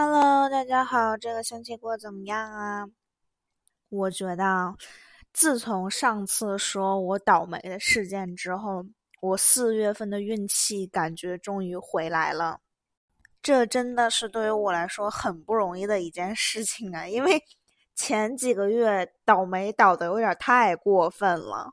Hello，大家好，这个星期过得怎么样啊？我觉得，自从上次说我倒霉的事件之后，我四月份的运气感觉终于回来了。这真的是对于我来说很不容易的一件事情啊！因为 前几个月倒霉倒的有点太过分了。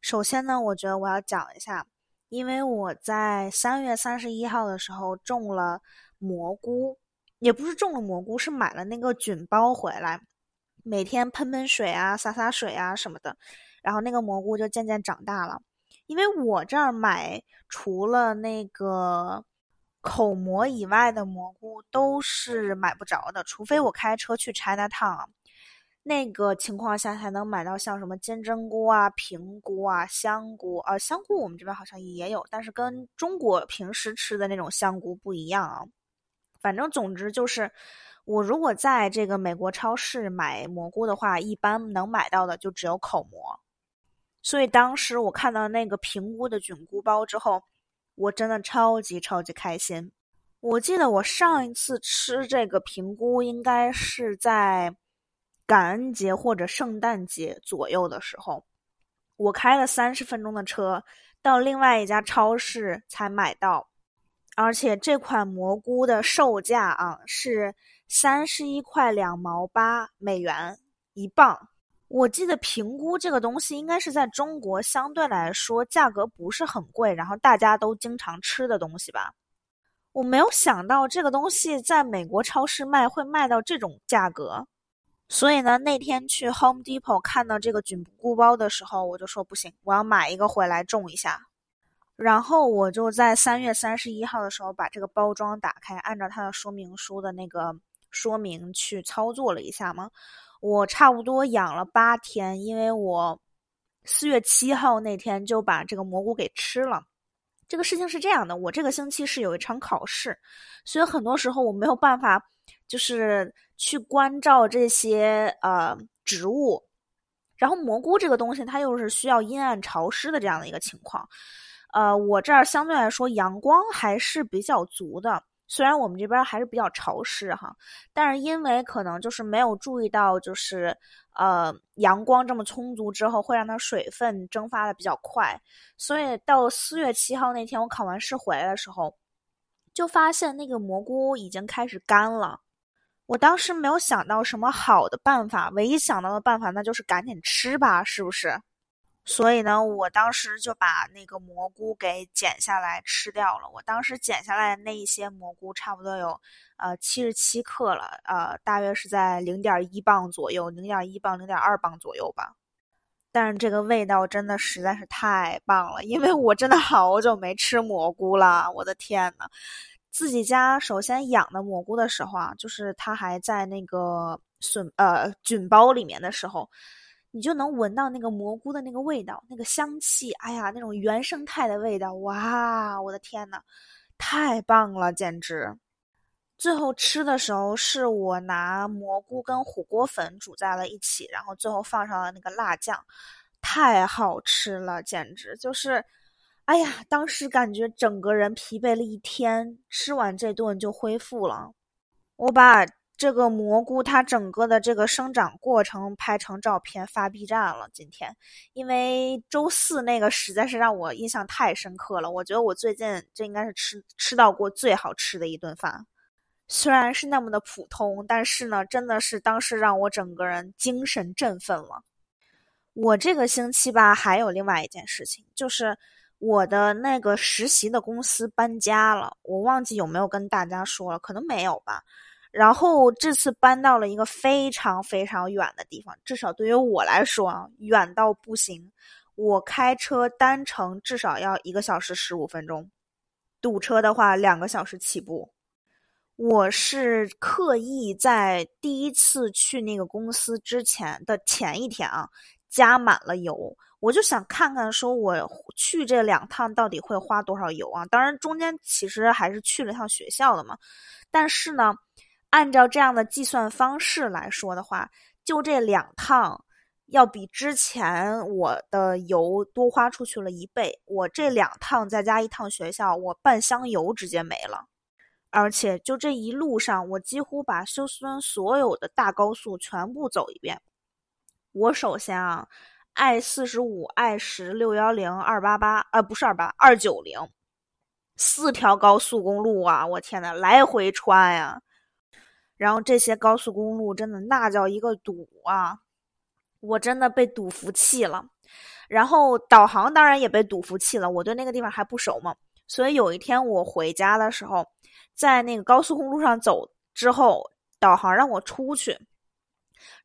首先呢，我觉得我要讲一下，因为我在三月三十一号的时候种了蘑菇。也不是种了蘑菇，是买了那个菌包回来，每天喷喷水啊，洒洒水啊什么的，然后那个蘑菇就渐渐长大了。因为我这儿买除了那个口蘑以外的蘑菇都是买不着的，除非我开车去 China Town，那个情况下才能买到像什么金针菇啊、平菇啊、香菇啊。香菇我们这边好像也有，但是跟中国平时吃的那种香菇不一样啊。反正总之就是，我如果在这个美国超市买蘑菇的话，一般能买到的就只有口蘑。所以当时我看到那个平菇的菌菇包之后，我真的超级超级开心。我记得我上一次吃这个平菇应该是在感恩节或者圣诞节左右的时候，我开了三十分钟的车到另外一家超市才买到。而且这款蘑菇的售价啊是三十一块两毛八美元一磅。我记得平菇这个东西应该是在中国相对来说价格不是很贵，然后大家都经常吃的东西吧。我没有想到这个东西在美国超市卖会卖到这种价格，所以呢，那天去 Home Depot 看到这个菌菇包的时候，我就说不行，我要买一个回来种一下。然后我就在三月三十一号的时候把这个包装打开，按照它的说明书的那个说明去操作了一下嘛。我差不多养了八天，因为我四月七号那天就把这个蘑菇给吃了。这个事情是这样的，我这个星期是有一场考试，所以很多时候我没有办法就是去关照这些呃植物。然后蘑菇这个东西，它又是需要阴暗潮湿的这样的一个情况。呃，我这儿相对来说阳光还是比较足的，虽然我们这边还是比较潮湿哈，但是因为可能就是没有注意到，就是呃阳光这么充足之后，会让它水分蒸发的比较快，所以到四月七号那天我考完试回来的时候，就发现那个蘑菇已经开始干了。我当时没有想到什么好的办法，唯一想到的办法那就是赶紧吃吧，是不是？所以呢，我当时就把那个蘑菇给剪下来吃掉了。我当时剪下来的那一些蘑菇，差不多有，呃，七十七克了，呃，大约是在零点一磅左右，零点一磅、零点二磅左右吧。但是这个味道真的实在是太棒了，因为我真的好久没吃蘑菇了，我的天呐，自己家首先养的蘑菇的时候啊，就是它还在那个笋呃菌包里面的时候。你就能闻到那个蘑菇的那个味道，那个香气，哎呀，那种原生态的味道，哇，我的天呐，太棒了，简直！最后吃的时候，是我拿蘑菇跟火锅粉煮在了一起，然后最后放上了那个辣酱，太好吃了，简直就是，哎呀，当时感觉整个人疲惫了一天，吃完这顿就恢复了。我把。这个蘑菇它整个的这个生长过程拍成照片发 B 站了。今天，因为周四那个实在是让我印象太深刻了。我觉得我最近这应该是吃吃到过最好吃的一顿饭，虽然是那么的普通，但是呢，真的是当时让我整个人精神振奋了。我这个星期吧，还有另外一件事情，就是我的那个实习的公司搬家了。我忘记有没有跟大家说了，可能没有吧。然后这次搬到了一个非常非常远的地方，至少对于我来说啊，远到不行。我开车单程至少要一个小时十五分钟，堵车的话两个小时起步。我是刻意在第一次去那个公司之前的前一天啊，加满了油，我就想看看说我去这两趟到底会花多少油啊。当然中间其实还是去了趟学校的嘛，但是呢。按照这样的计算方式来说的话，就这两趟要比之前我的油多花出去了一倍。我这两趟再加一趟学校，我半箱油直接没了。而且就这一路上，我几乎把休斯敦所有的大高速全部走一遍。我首先啊，I 四十五、I 十、六幺零、二八八，呃，不是二八，二九零，四条高速公路啊！我天呐，来回穿呀！然后这些高速公路真的那叫一个堵啊！我真的被堵服气了。然后导航当然也被堵服气了，我对那个地方还不熟嘛。所以有一天我回家的时候，在那个高速公路上走之后，导航让我出去。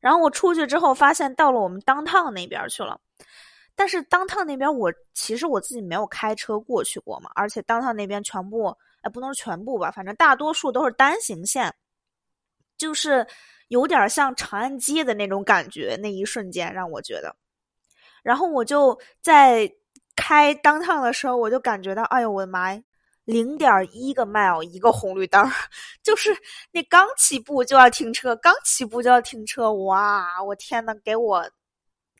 然后我出去之后，发现到了我们当趟那边去了。但是当趟那边我其实我自己没有开车过去过嘛，而且当趟那边全部哎不能全部吧，反正大多数都是单行线。就是有点像长安街的那种感觉，那一瞬间让我觉得。然后我就在开当趟的时候，我就感觉到，哎呦我的妈呀，零点一个 mile 一个红绿灯，就是那刚起步就要停车，刚起步就要停车，哇，我天呐，给我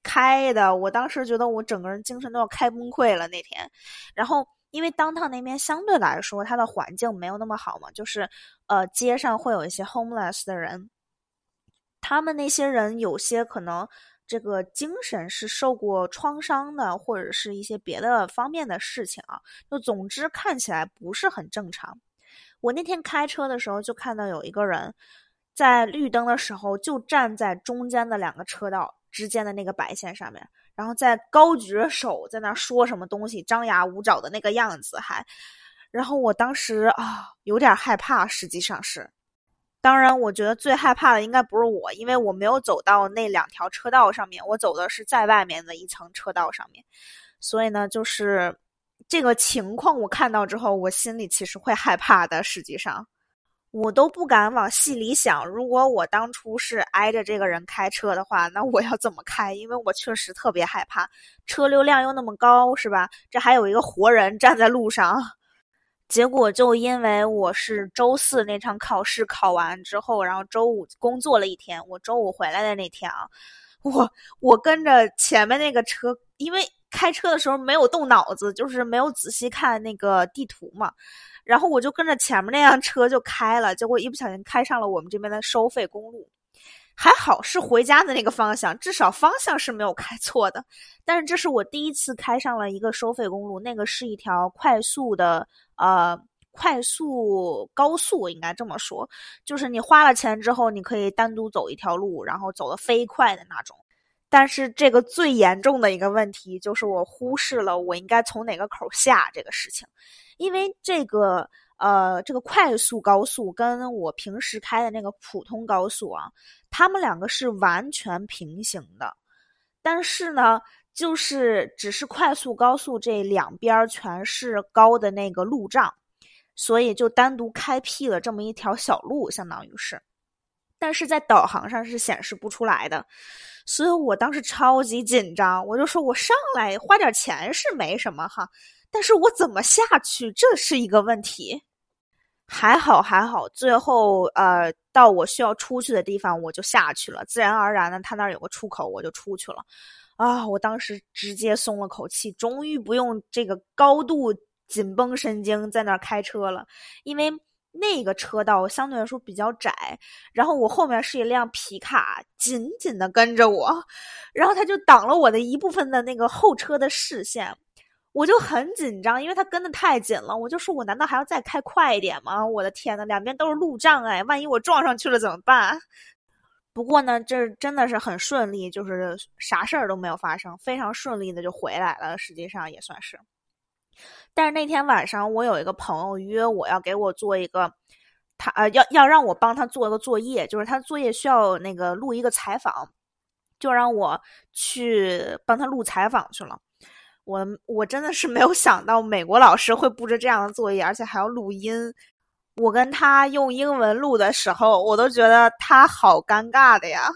开的，我当时觉得我整个人精神都要开崩溃了那天。然后。因为当趟那边相对来说，它的环境没有那么好嘛，就是，呃，街上会有一些 homeless 的人，他们那些人有些可能这个精神是受过创伤的，或者是一些别的方面的事情啊，就总之看起来不是很正常。我那天开车的时候就看到有一个人，在绿灯的时候就站在中间的两个车道之间的那个白线上面。然后在高举着手在那说什么东西，张牙舞爪的那个样子还，然后我当时啊有点害怕，实际上是，当然我觉得最害怕的应该不是我，因为我没有走到那两条车道上面，我走的是在外面的一层车道上面，所以呢，就是这个情况我看到之后，我心里其实会害怕的，实际上。我都不敢往细里想，如果我当初是挨着这个人开车的话，那我要怎么开？因为我确实特别害怕，车流量又那么高，是吧？这还有一个活人站在路上。结果就因为我是周四那场考试考完之后，然后周五工作了一天，我周五回来的那天啊，我我跟着前面那个车，因为开车的时候没有动脑子，就是没有仔细看那个地图嘛。然后我就跟着前面那辆车就开了，结果一不小心开上了我们这边的收费公路，还好是回家的那个方向，至少方向是没有开错的。但是这是我第一次开上了一个收费公路，那个是一条快速的呃快速高速，应该这么说，就是你花了钱之后，你可以单独走一条路，然后走得飞快的那种。但是这个最严重的一个问题就是我忽视了我应该从哪个口下这个事情。因为这个呃，这个快速高速跟我平时开的那个普通高速啊，它们两个是完全平行的，但是呢，就是只是快速高速这两边全是高的那个路障，所以就单独开辟了这么一条小路，相当于是，但是在导航上是显示不出来的，所以我当时超级紧张，我就说我上来花点钱是没什么哈。但是我怎么下去，这是一个问题。还好还好，最后呃，到我需要出去的地方，我就下去了。自然而然的，他那儿有个出口，我就出去了。啊，我当时直接松了口气，终于不用这个高度紧绷神经在那儿开车了。因为那个车道相对来说比较窄，然后我后面是一辆皮卡，紧紧的跟着我，然后他就挡了我的一部分的那个后车的视线。我就很紧张，因为他跟的太紧了。我就说，我难道还要再开快一点吗？我的天呐，两边都是路障哎，万一我撞上去了怎么办？不过呢，这真的是很顺利，就是啥事儿都没有发生，非常顺利的就回来了。实际上也算是。但是那天晚上，我有一个朋友约我要给我做一个，他呃要要让我帮他做一个作业，就是他作业需要那个录一个采访，就让我去帮他录采访去了。我我真的是没有想到美国老师会布置这样的作业，而且还要录音。我跟他用英文录的时候，我都觉得他好尴尬的呀。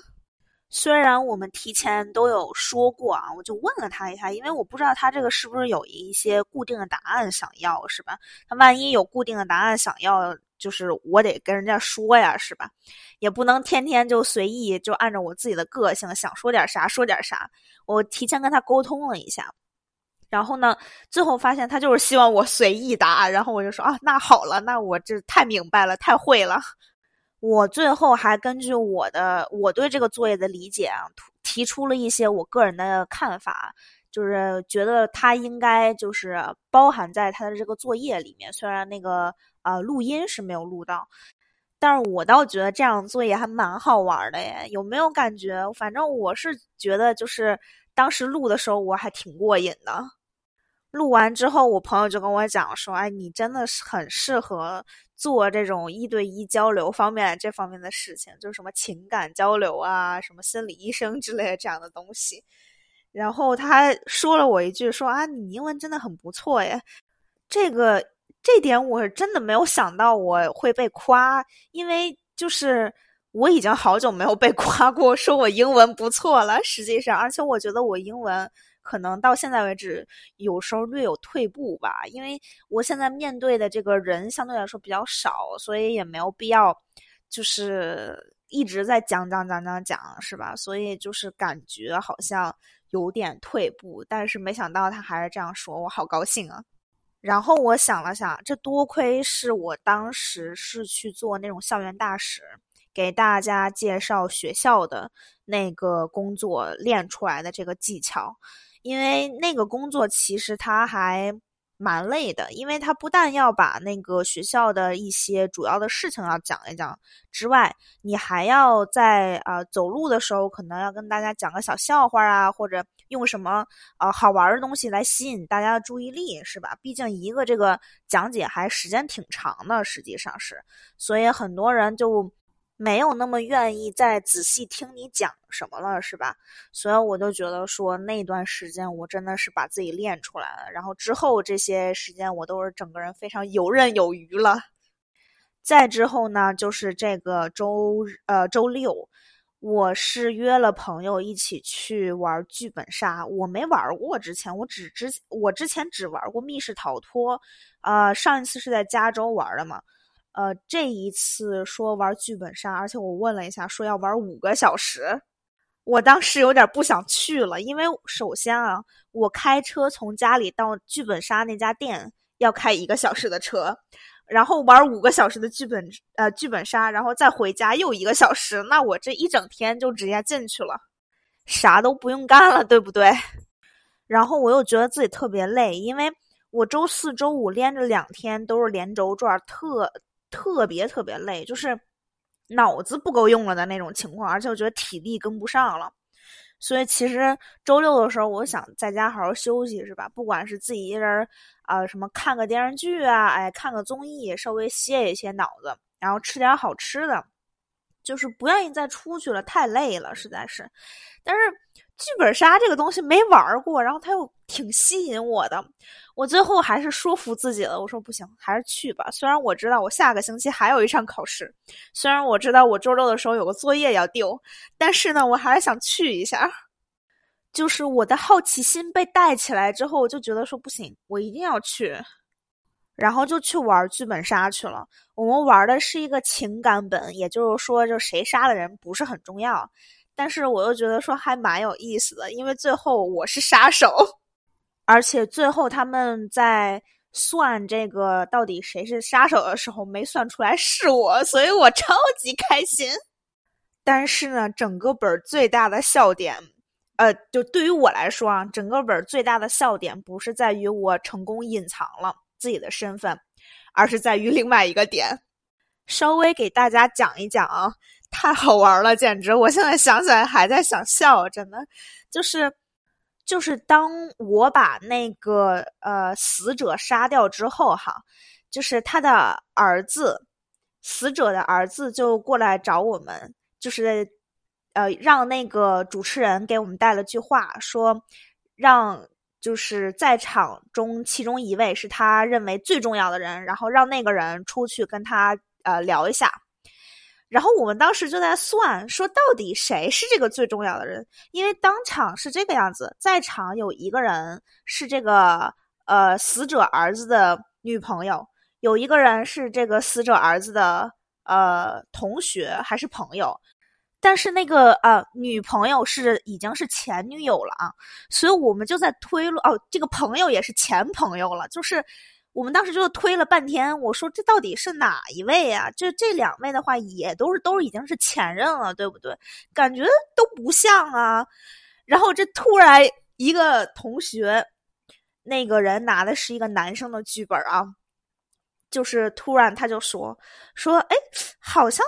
虽然我们提前都有说过啊，我就问了他一下，因为我不知道他这个是不是有一些固定的答案想要，是吧？他万一有固定的答案想要，就是我得跟人家说呀，是吧？也不能天天就随意就按照我自己的个性想说点啥说点啥。我提前跟他沟通了一下。然后呢，最后发现他就是希望我随意答，然后我就说啊，那好了，那我这太明白了，太会了。我最后还根据我的我对这个作业的理解啊，提出了一些我个人的看法，就是觉得他应该就是包含在他的这个作业里面。虽然那个呃录音是没有录到，但是我倒觉得这样作业还蛮好玩的耶。有没有感觉？反正我是觉得，就是当时录的时候我还挺过瘾的。录完之后，我朋友就跟我讲说：“哎，你真的是很适合做这种一对一交流方面这方面的事情，就是什么情感交流啊，什么心理医生之类的这样的东西。”然后他说了我一句说：“啊，你英文真的很不错耶。”这个这点我真的没有想到我会被夸，因为就是我已经好久没有被夸过，说我英文不错了。实际上，而且我觉得我英文。可能到现在为止，有时候略有退步吧，因为我现在面对的这个人相对来说比较少，所以也没有必要，就是一直在讲讲讲讲讲，是吧？所以就是感觉好像有点退步，但是没想到他还是这样说，我好高兴啊！然后我想了想，这多亏是我当时是去做那种校园大使，给大家介绍学校的那个工作练出来的这个技巧。因为那个工作其实他还蛮累的，因为他不但要把那个学校的一些主要的事情要讲一讲之外，你还要在啊走路的时候可能要跟大家讲个小笑话啊，或者用什么呃好玩的东西来吸引大家的注意力，是吧？毕竟一个这个讲解还时间挺长的，实际上是，所以很多人就。没有那么愿意再仔细听你讲什么了，是吧？所以我就觉得说那段时间我真的是把自己练出来了，然后之后这些时间我都是整个人非常游刃有余了。再之后呢，就是这个周呃周六，我是约了朋友一起去玩剧本杀，我没玩过之前，我只之我之前只玩过密室逃脱，呃，上一次是在加州玩的嘛。呃，这一次说玩剧本杀，而且我问了一下，说要玩五个小时，我当时有点不想去了，因为首先啊，我开车从家里到剧本杀那家店要开一个小时的车，然后玩五个小时的剧本呃剧本杀，然后再回家又一个小时，那我这一整天就直接进去了，啥都不用干了，对不对？然后我又觉得自己特别累，因为我周四周五连着两天都是连轴转，特。特别特别累，就是脑子不够用了的那种情况，而且我觉得体力跟不上了，所以其实周六的时候，我想在家好好休息，是吧？不管是自己一人啊，什么看个电视剧啊，哎，看个综艺，稍微歇一歇脑子，然后吃点好吃的，就是不愿意再出去了，太累了，实在是。但是。剧本杀这个东西没玩过，然后它又挺吸引我的，我最后还是说服自己了。我说不行，还是去吧。虽然我知道我下个星期还有一场考试，虽然我知道我周六的时候有个作业要丢，但是呢，我还是想去一下。就是我的好奇心被带起来之后，我就觉得说不行，我一定要去，然后就去玩剧本杀去了。我们玩的是一个情感本，也就是说，就谁杀的人不是很重要。但是我又觉得说还蛮有意思的，因为最后我是杀手，而且最后他们在算这个到底谁是杀手的时候没算出来是我，所以我超级开心。但是呢，整个本最大的笑点，呃，就对于我来说啊，整个本最大的笑点不是在于我成功隐藏了自己的身份，而是在于另外一个点，稍微给大家讲一讲啊。太好玩了，简直！我现在想起来还在想笑，真的，就是，就是当我把那个呃死者杀掉之后，哈，就是他的儿子，死者的儿子就过来找我们，就是呃让那个主持人给我们带了句话，说让就是在场中其中一位是他认为最重要的人，然后让那个人出去跟他呃聊一下。然后我们当时就在算，说到底谁是这个最重要的人？因为当场是这个样子，在场有一个人是这个呃死者儿子的女朋友，有一个人是这个死者儿子的呃同学还是朋友，但是那个呃女朋友是已经是前女友了啊，所以我们就在推论哦，这个朋友也是前朋友了，就是我们当时就推了半天，我说这到底是哪一位啊？这这两位的话也都是都已经是前任了，对不对？感觉都不像啊。然后这突然一个同学，那个人拿的是一个男生的剧本啊，就是突然他就说说，哎，好像。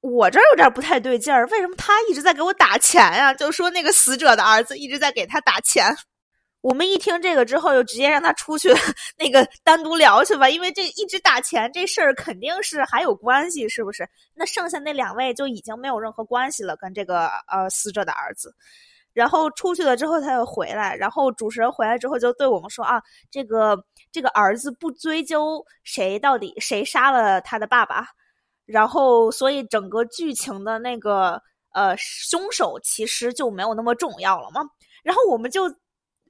我这儿有点不太对劲儿，为什么他一直在给我打钱呀？就说那个死者的儿子一直在给他打钱。我们一听这个之后，就直接让他出去 那个单独聊去吧，因为这一直打钱这事儿肯定是还有关系，是不是？那剩下那两位就已经没有任何关系了，跟这个呃死者的儿子。然后出去了之后，他又回来，然后主持人回来之后就对我们说啊，这个这个儿子不追究谁到底谁杀了他的爸爸。然后，所以整个剧情的那个呃凶手其实就没有那么重要了嘛。然后我们就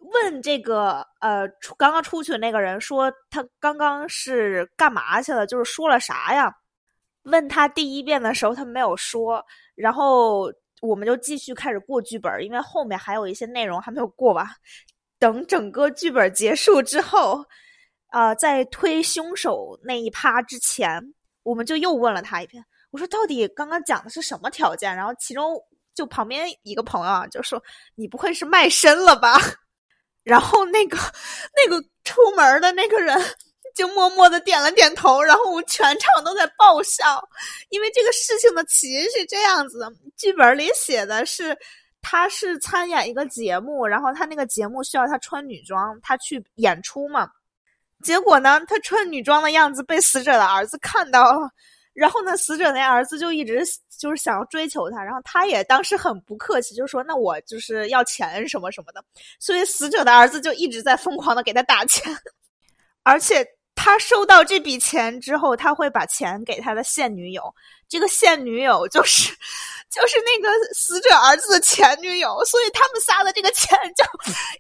问这个呃刚刚出去那个人说他刚刚是干嘛去了，就是说了啥呀？问他第一遍的时候他没有说，然后我们就继续开始过剧本，因为后面还有一些内容还没有过完。等整个剧本结束之后，啊，在推凶手那一趴之前。我们就又问了他一遍，我说到底刚刚讲的是什么条件？然后其中就旁边一个朋友啊就说：“你不会是卖身了吧？” 然后那个那个出门的那个人就默默的点了点头，然后我全场都在爆笑，因为这个事情的起因是这样子的：剧本里写的是他是参演一个节目，然后他那个节目需要他穿女装，他去演出嘛。结果呢，他穿女装的样子被死者的儿子看到了，然后呢，死者那儿子就一直就是想要追求他，然后他也当时很不客气，就说：“那我就是要钱什么什么的。”所以死者的儿子就一直在疯狂的给他打钱，而且他收到这笔钱之后，他会把钱给他的现女友，这个现女友就是就是那个死者儿子的前女友，所以他们仨的这个钱就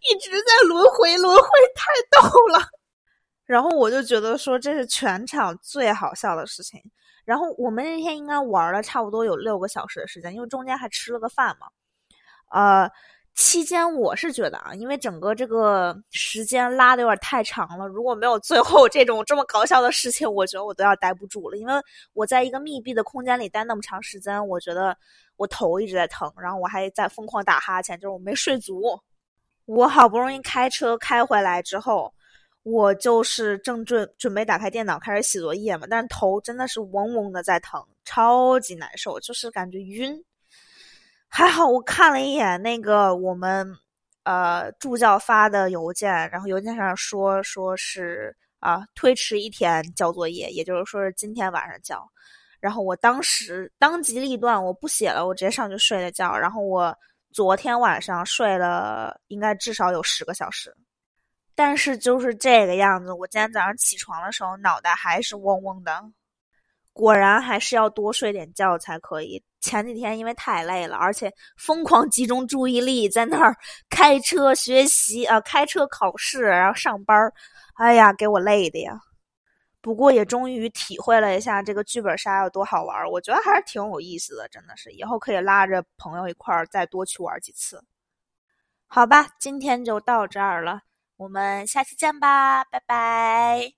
一直在轮回轮回，太逗了。然后我就觉得说这是全场最好笑的事情。然后我们那天应该玩了差不多有六个小时的时间，因为中间还吃了个饭嘛。呃，期间我是觉得啊，因为整个这个时间拉的有点太长了，如果没有最后这种这么搞笑的事情，我觉得我都要待不住了。因为我在一个密闭的空间里待那么长时间，我觉得我头一直在疼，然后我还在疯狂打哈欠，就是我没睡足。我好不容易开车开回来之后。我就是正准准备打开电脑开始写作业嘛，但是头真的是嗡嗡的在疼，超级难受，就是感觉晕。还好我看了一眼那个我们呃助教发的邮件，然后邮件上说说是啊推迟一天交作业，也就是说是今天晚上交。然后我当时当机立断，我不写了，我直接上去睡了觉。然后我昨天晚上睡了应该至少有十个小时。但是就是这个样子，我今天早上起床的时候脑袋还是嗡嗡的，果然还是要多睡点觉才可以。前几天因为太累了，而且疯狂集中注意力在那儿 开车学习啊，开车考试，然后上班儿哎呀，给我累的呀。不过也终于体会了一下这个剧本杀有多好玩，我觉得还是挺有意思的，真的是，以后可以拉着朋友一块儿再多去玩几次。好吧，今天就到这儿了。我们下期见吧，拜拜。